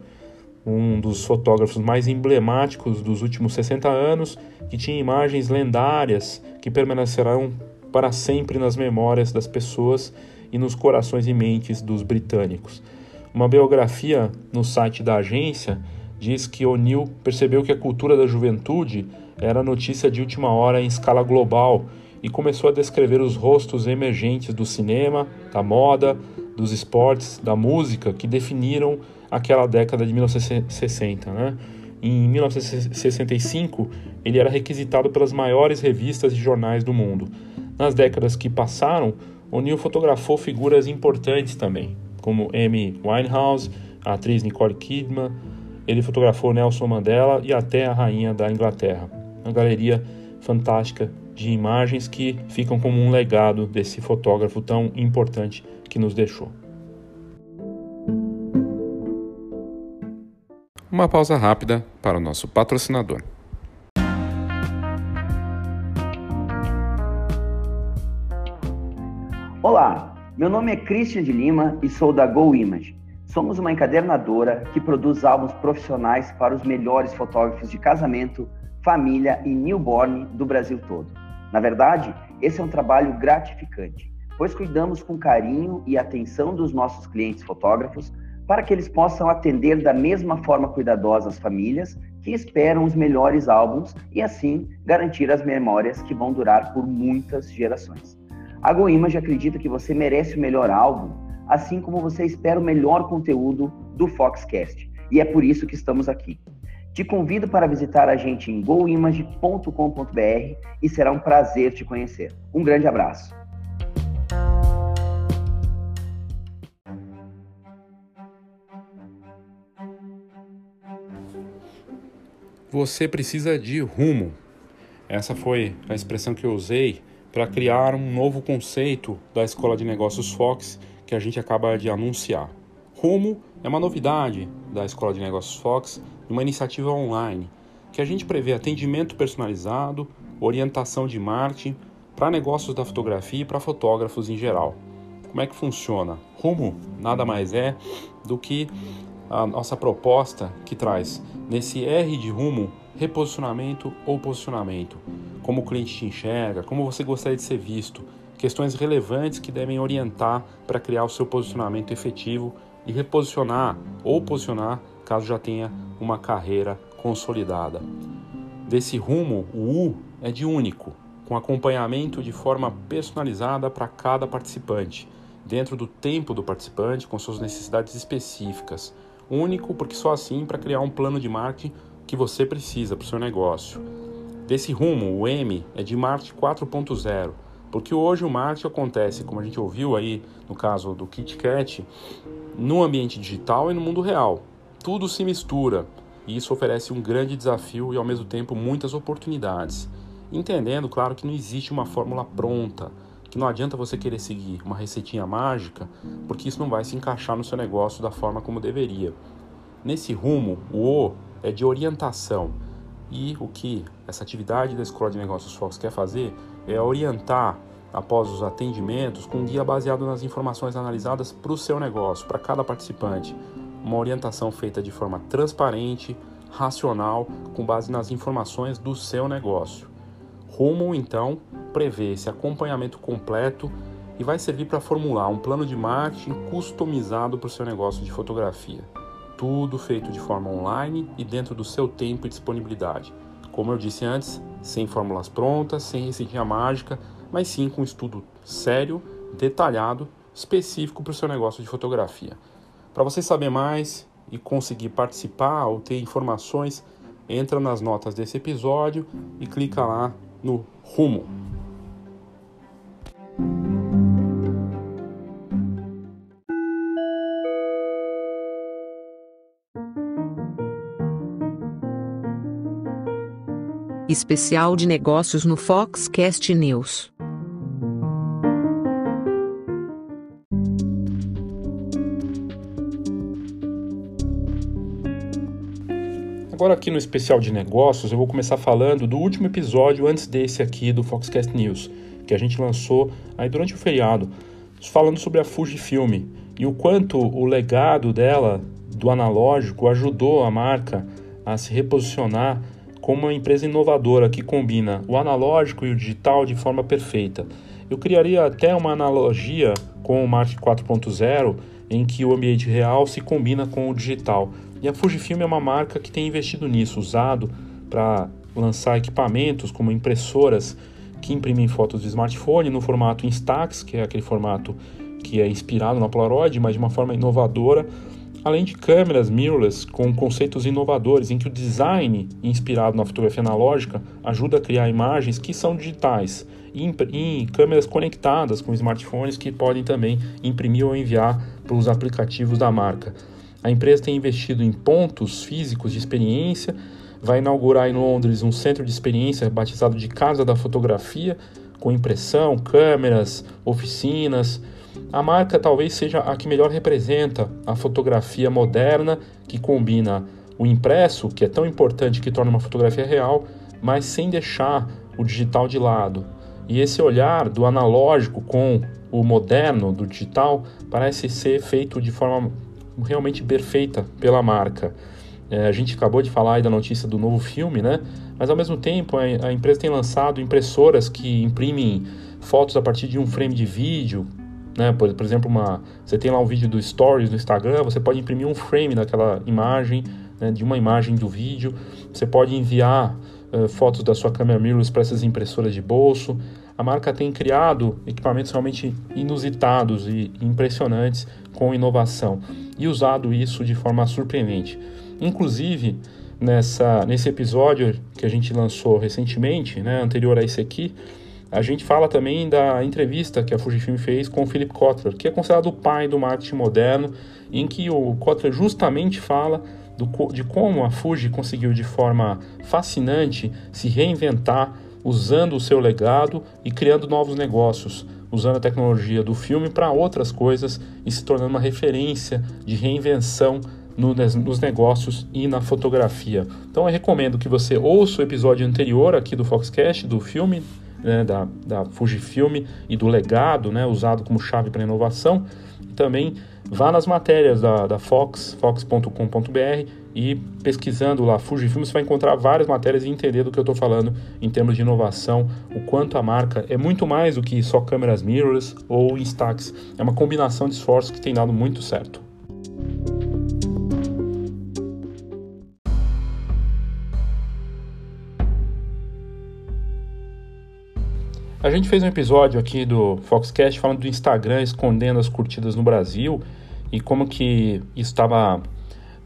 um dos fotógrafos mais emblemáticos dos últimos 60 anos, que tinha imagens lendárias que permanecerão para sempre nas memórias das pessoas e nos corações e mentes dos britânicos. Uma biografia no site da agência diz que O'Neill percebeu que a cultura da juventude era notícia de última hora em escala global e começou a descrever os rostos emergentes do cinema, da moda, dos esportes, da música que definiram aquela década de 1960. Né? Em 1965, ele era requisitado pelas maiores revistas e jornais do mundo. Nas décadas que passaram, O'Neill fotografou figuras importantes também, como Amy Winehouse, a atriz Nicole Kidman. Ele fotografou Nelson Mandela e até a rainha da Inglaterra. Uma galeria fantástica de imagens que ficam como um legado desse fotógrafo tão importante que nos deixou. Uma pausa rápida para o nosso patrocinador. Olá, meu nome é Christian de Lima e sou da Go Image. Somos uma encadernadora que produz álbuns profissionais para os melhores fotógrafos de casamento, família e newborn do Brasil todo. Na verdade, esse é um trabalho gratificante, pois cuidamos com carinho e atenção dos nossos clientes fotógrafos para que eles possam atender da mesma forma cuidadosa as famílias que esperam os melhores álbuns e assim garantir as memórias que vão durar por muitas gerações. A GoImage acredita que você merece o melhor álbum, assim como você espera o melhor conteúdo do Foxcast, e é por isso que estamos aqui. Te convido para visitar a gente em goimage.com.br e será um prazer te conhecer. Um grande abraço. Você precisa de rumo. Essa foi a expressão que eu usei para criar um novo conceito da Escola de Negócios Fox que a gente acaba de anunciar. Rumo é uma novidade da Escola de Negócios Fox uma iniciativa online que a gente prevê atendimento personalizado, orientação de marketing para negócios da fotografia e para fotógrafos em geral. Como é que funciona? Rumo nada mais é do que a nossa proposta que traz nesse R de rumo reposicionamento ou posicionamento, como o cliente te enxerga, como você gostaria de ser visto, questões relevantes que devem orientar para criar o seu posicionamento efetivo e reposicionar ou posicionar caso já tenha uma carreira consolidada. Desse rumo, o U é de único, com acompanhamento de forma personalizada para cada participante, dentro do tempo do participante, com suas necessidades específicas. Único porque só assim para criar um plano de marketing que você precisa para o seu negócio. Desse rumo, o M é de marketing 4.0, porque hoje o marketing acontece, como a gente ouviu aí no caso do KitKat, no ambiente digital e no mundo real. Tudo se mistura e isso oferece um grande desafio e ao mesmo tempo muitas oportunidades. Entendendo, claro, que não existe uma fórmula pronta. que não adianta você querer seguir uma receitinha mágica, porque isso não vai se encaixar no seu negócio da forma como deveria. Nesse rumo, o O é de orientação. E o que essa atividade da Escola de Negócios Fox quer fazer é orientar após os atendimentos com um guia baseado nas informações analisadas para o seu negócio, para cada participante. Uma orientação feita de forma transparente, racional, com base nas informações do seu negócio. Rumo, então, prevê esse acompanhamento completo e vai servir para formular um plano de marketing customizado para o seu negócio de fotografia. Tudo feito de forma online e dentro do seu tempo e disponibilidade. Como eu disse antes, sem fórmulas prontas, sem receitinha mágica, mas sim com um estudo sério, detalhado, específico para o seu negócio de fotografia. Para você saber mais e conseguir participar ou ter informações, entra nas notas desse episódio e clica lá no rumo. Especial de negócios no Foxcast News. Agora aqui no especial de negócios, eu vou começar falando do último episódio antes desse aqui do Foxcast News, que a gente lançou aí durante o feriado, falando sobre a Fujifilm e o quanto o legado dela do analógico ajudou a marca a se reposicionar como uma empresa inovadora que combina o analógico e o digital de forma perfeita. Eu criaria até uma analogia com o Mark 4.0, em que o ambiente real se combina com o digital, e a Fujifilm é uma marca que tem investido nisso, usado para lançar equipamentos como impressoras que imprimem fotos de smartphone no formato Instax, que é aquele formato que é inspirado na Polaroid, mas de uma forma inovadora, além de câmeras mirrorless com conceitos inovadores em que o design inspirado na fotografia analógica ajuda a criar imagens que são digitais e câmeras conectadas com smartphones que podem também imprimir ou enviar para os aplicativos da marca. A empresa tem investido em pontos físicos de experiência, vai inaugurar em Londres um centro de experiência batizado de Casa da Fotografia, com impressão, câmeras, oficinas. A marca talvez seja a que melhor representa a fotografia moderna, que combina o impresso, que é tão importante que torna uma fotografia real, mas sem deixar o digital de lado. E esse olhar do analógico com o moderno, do digital, parece ser feito de forma realmente perfeita pela marca. É, a gente acabou de falar aí da notícia do novo filme, né? Mas ao mesmo tempo a, a empresa tem lançado impressoras que imprimem fotos a partir de um frame de vídeo, né? Por, por, exemplo, uma, você tem lá um vídeo do Stories no Instagram, você pode imprimir um frame daquela imagem, né? de uma imagem do vídeo. Você pode enviar uh, fotos da sua câmera mirrorless para essas impressoras de bolso. A marca tem criado equipamentos realmente inusitados e impressionantes com inovação e usado isso de forma surpreendente. Inclusive, nessa, nesse episódio que a gente lançou recentemente, né, anterior a esse aqui, a gente fala também da entrevista que a Fujifilm fez com o Philip Kotler, que é considerado o pai do marketing moderno, em que o Kotler justamente fala do, de como a Fuji conseguiu de forma fascinante se reinventar usando o seu legado e criando novos negócios, usando a tecnologia do filme para outras coisas e se tornando uma referência de reinvenção no, nos negócios e na fotografia. Então eu recomendo que você ouça o episódio anterior aqui do Foxcast, do filme, né, da, da Fujifilm e do legado né, usado como chave para inovação. Também vá nas matérias da, da Fox, fox.com.br e pesquisando lá Fujifilm você vai encontrar várias matérias e entender do que eu estou falando em termos de inovação, o quanto a marca é muito mais do que só câmeras mirrorless ou Instax, é uma combinação de esforços que tem dado muito certo. A gente fez um episódio aqui do Foxcast falando do Instagram escondendo as curtidas no Brasil e como que isso estava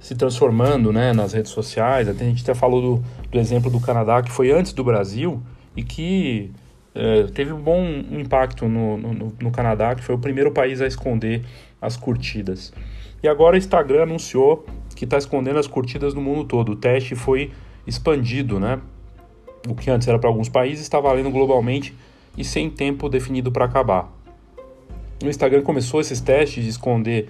se transformando né, nas redes sociais. Até a gente até falou do, do exemplo do Canadá, que foi antes do Brasil e que é, teve um bom impacto no, no, no, Canadá, que foi o primeiro país a esconder as curtidas. E agora o Instagram anunciou que está escondendo as curtidas no mundo todo. O teste foi expandido, né? O que antes era para alguns países está valendo globalmente e sem tempo definido para acabar. O Instagram começou esses testes de esconder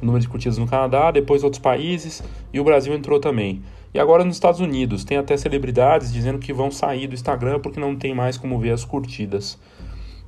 número de curtidas no Canadá, depois outros países e o Brasil entrou também. E agora nos Estados Unidos, tem até celebridades dizendo que vão sair do Instagram porque não tem mais como ver as curtidas.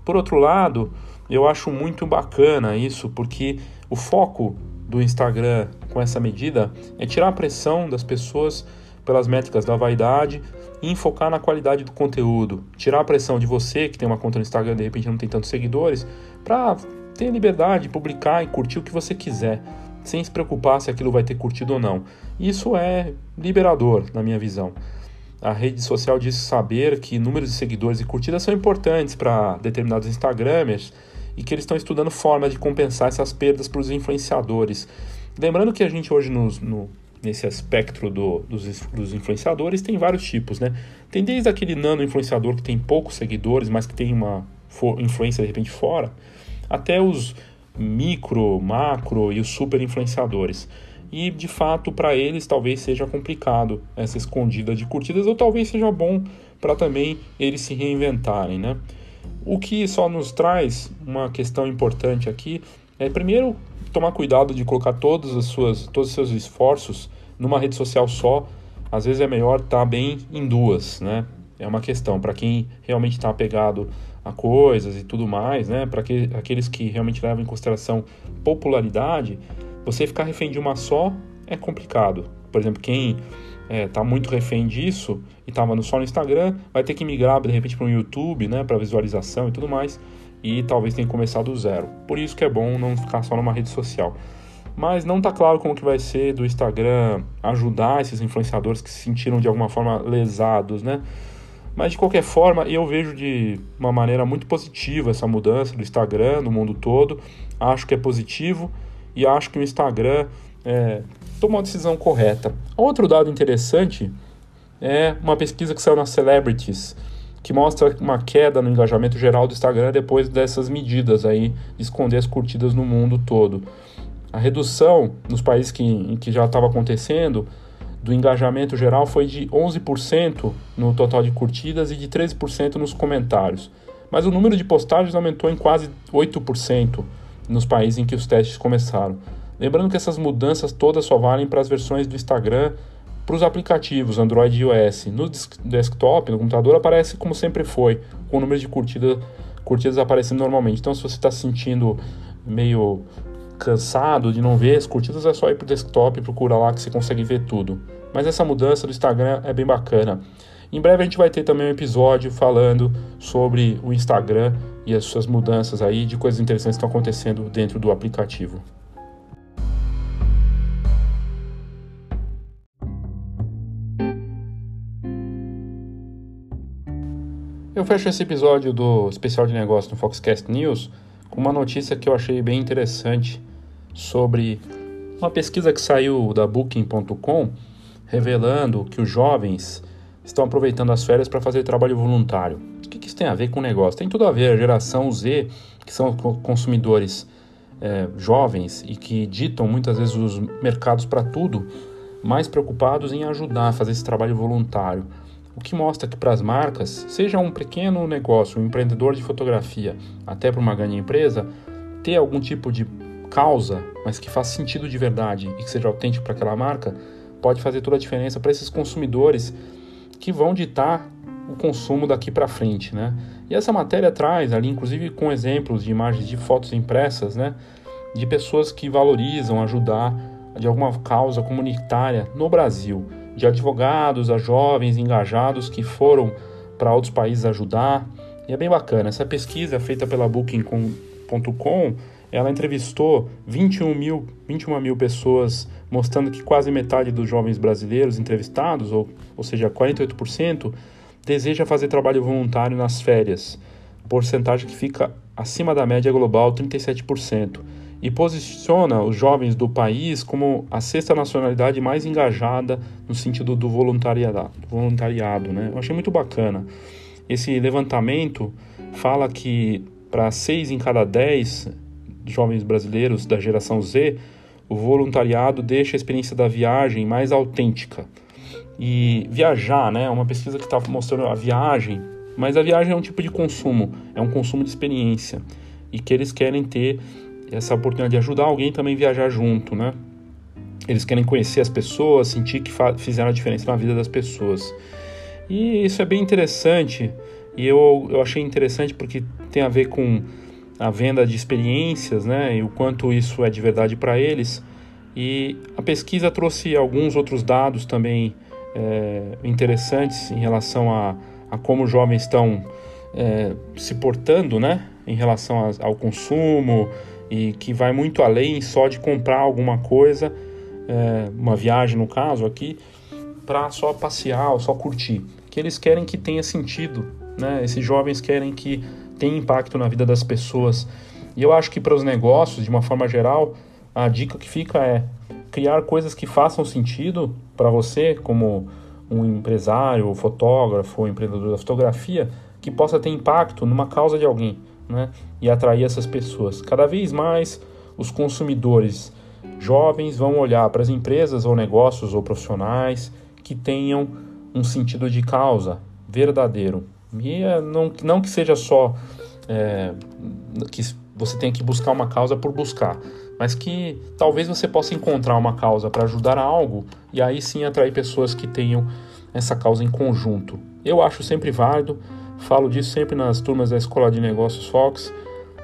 Por outro lado, eu acho muito bacana isso, porque o foco do Instagram com essa medida é tirar a pressão das pessoas pelas métricas da vaidade e focar na qualidade do conteúdo. Tirar a pressão de você, que tem uma conta no Instagram de repente não tem tantos seguidores, para ter liberdade de publicar e curtir o que você quiser, sem se preocupar se aquilo vai ter curtido ou não. Isso é liberador, na minha visão. A rede social diz saber que números de seguidores e curtidas são importantes para determinados Instagramers e que eles estão estudando formas de compensar essas perdas para os influenciadores. Lembrando que a gente hoje nos, no, nesse espectro do, dos, dos, influenciadores tem vários tipos, né? Tem desde aquele nano influenciador que tem poucos seguidores, mas que tem uma influência de repente fora, até os micro, macro e os super influenciadores. E de fato, para eles talvez seja complicado essa escondida de curtidas, ou talvez seja bom para também eles se reinventarem, né? O que só nos traz uma questão importante aqui é primeiro tomar cuidado de colocar todas as suas, todos os seus esforços numa rede social só. Às vezes é melhor estar tá bem em duas, né? É uma questão para quem realmente está apegado a coisas e tudo mais, né? Para que, aqueles que realmente levam em consideração popularidade, você ficar refém de uma só é complicado. Por exemplo, quem é, tá muito refém disso e estava só no Instagram, vai ter que migrar de repente para o YouTube, né? Para visualização e tudo mais. E talvez tenha que começar do zero. Por isso que é bom não ficar só numa rede social. Mas não está claro como que vai ser do Instagram ajudar esses influenciadores que se sentiram de alguma forma lesados, né? Mas de qualquer forma, eu vejo de uma maneira muito positiva essa mudança do Instagram no mundo todo. Acho que é positivo e acho que o Instagram é, tomou a decisão correta. Outro dado interessante é uma pesquisa que saiu na Celebrities, que mostra uma queda no engajamento geral do Instagram depois dessas medidas aí de esconder as curtidas no mundo todo. A redução nos países que, em que já estava acontecendo do engajamento geral foi de 11% no total de curtidas e de 13% nos comentários. Mas o número de postagens aumentou em quase 8% nos países em que os testes começaram. Lembrando que essas mudanças todas só valem para as versões do Instagram para os aplicativos Android e iOS. No desktop, no computador, aparece como sempre foi, com o número de curtida, curtidas aparecendo normalmente. Então, se você está se sentindo meio cansado de não ver as curtidas, é só ir para o desktop e procurar lá que você consegue ver tudo. Mas essa mudança do Instagram é bem bacana. Em breve a gente vai ter também um episódio falando sobre o Instagram e as suas mudanças aí, de coisas interessantes que estão acontecendo dentro do aplicativo. Eu fecho esse episódio do especial de negócio no Foxcast News com uma notícia que eu achei bem interessante sobre uma pesquisa que saiu da Booking.com revelando que os jovens estão aproveitando as férias para fazer trabalho voluntário. O que, isso tem a ver com o negócio? Tem tudo a ver. A geração Z, que são consumidores é, jovens e que ditam muitas vezes os mercados para tudo, mais preocupados em ajudar a fazer esse trabalho voluntário. O que mostra que para as marcas, seja um pequeno negócio, um empreendedor de fotografia, até para uma grande empresa, ter algum tipo de causa, mas que faça sentido de verdade e que seja autêntico para aquela marca, pode fazer toda a diferença para esses consumidores que vão ditar o consumo daqui para frente, né? E essa matéria traz ali, inclusive com exemplos de imagens de fotos impressas, né? De pessoas que valorizam ajudar de alguma causa comunitária no Brasil, de advogados a jovens engajados que foram para outros países ajudar. E é bem bacana. Essa pesquisa feita pela Booking.com ela entrevistou 21 mil, 21 mil pessoas, mostrando que quase metade dos jovens brasileiros entrevistados, ou, ou seja, 48%, deseja fazer trabalho voluntário nas férias, porcentagem que fica acima da média global, 37%, e posiciona os jovens do país como a sexta nacionalidade mais engajada no sentido do voluntariado. voluntariado né? Eu achei muito bacana. Esse levantamento fala que para seis em cada dez jovens brasileiros da geração Z, o voluntariado deixa a experiência da viagem mais autêntica. E viajar, né, uma pesquisa que está mostrando a viagem Mas a viagem é um tipo de consumo, é um consumo de experiência e que eles querem ter essa oportunidade de ajudar alguém também viajar junto, né? Eles querem conhecer as pessoas, sentir que fizeram a diferença na vida das pessoas. E isso é bem interessante e eu, eu achei interessante porque tem a ver com a venda de experiências, né? E o quanto isso é de verdade para eles. E a pesquisa trouxe alguns outros dados também é, interessantes em relação a, a como os jovens estão é, se portando, né? Em relação a, ao consumo e que vai muito além só de comprar alguma coisa, é, uma viagem no caso aqui, para só passear ou só curtir. Que eles querem que tenha sentido, né? Esses jovens querem que tenha impacto na vida das pessoas. E eu acho que para os negócios, de uma forma geral, a dica que fica é criar coisas que façam sentido para você, como um empresário, ou fotógrafo, ou empreendedor da fotografia, que possa ter impacto numa causa de alguém, né? E atrair essas pessoas. Cada vez mais os consumidores jovens vão olhar para as empresas ou negócios ou profissionais que tenham um sentido de causa verdadeiro. E não, não que seja só é, que você tenha que buscar uma causa por buscar, mas que talvez você possa encontrar uma causa para ajudar a algo e aí sim atrair pessoas que tenham essa causa em conjunto. Eu acho sempre válido, falo disso sempre nas turmas da Escola de Negócios Fox,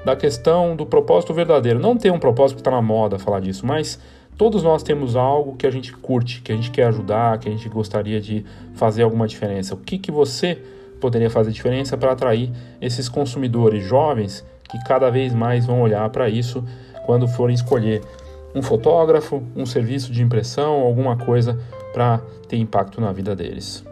da questão do propósito verdadeiro. Não tem um propósito que está na moda falar disso, mas todos nós temos algo que a gente curte, que a gente quer ajudar, que a gente gostaria de fazer alguma diferença. O que, que você poderia fazer diferença para atrair esses consumidores jovens que cada vez mais vão olhar para isso quando forem escolher um fotógrafo, um serviço de impressão, alguma coisa para ter impacto na vida deles.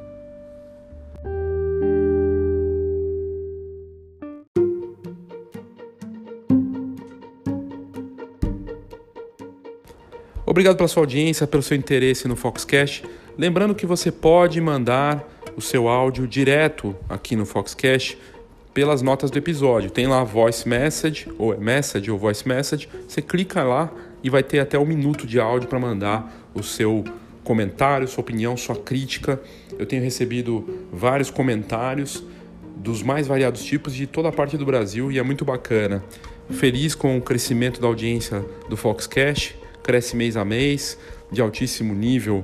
Obrigado pela sua audiência, pelo seu interesse no Foxcast. Lembrando que você pode mandar o seu áudio direto aqui no Foxcast pelas notas do episódio. Tem lá voice message, ou é message ou voice message. Você clica lá e vai ter até um minuto de áudio para mandar o seu comentário, sua opinião, sua crítica. Eu tenho recebido vários comentários dos mais variados tipos de toda a parte do Brasil e é muito bacana. Feliz com o crescimento da audiência do Foxcast, cresce mês a mês, de altíssimo nível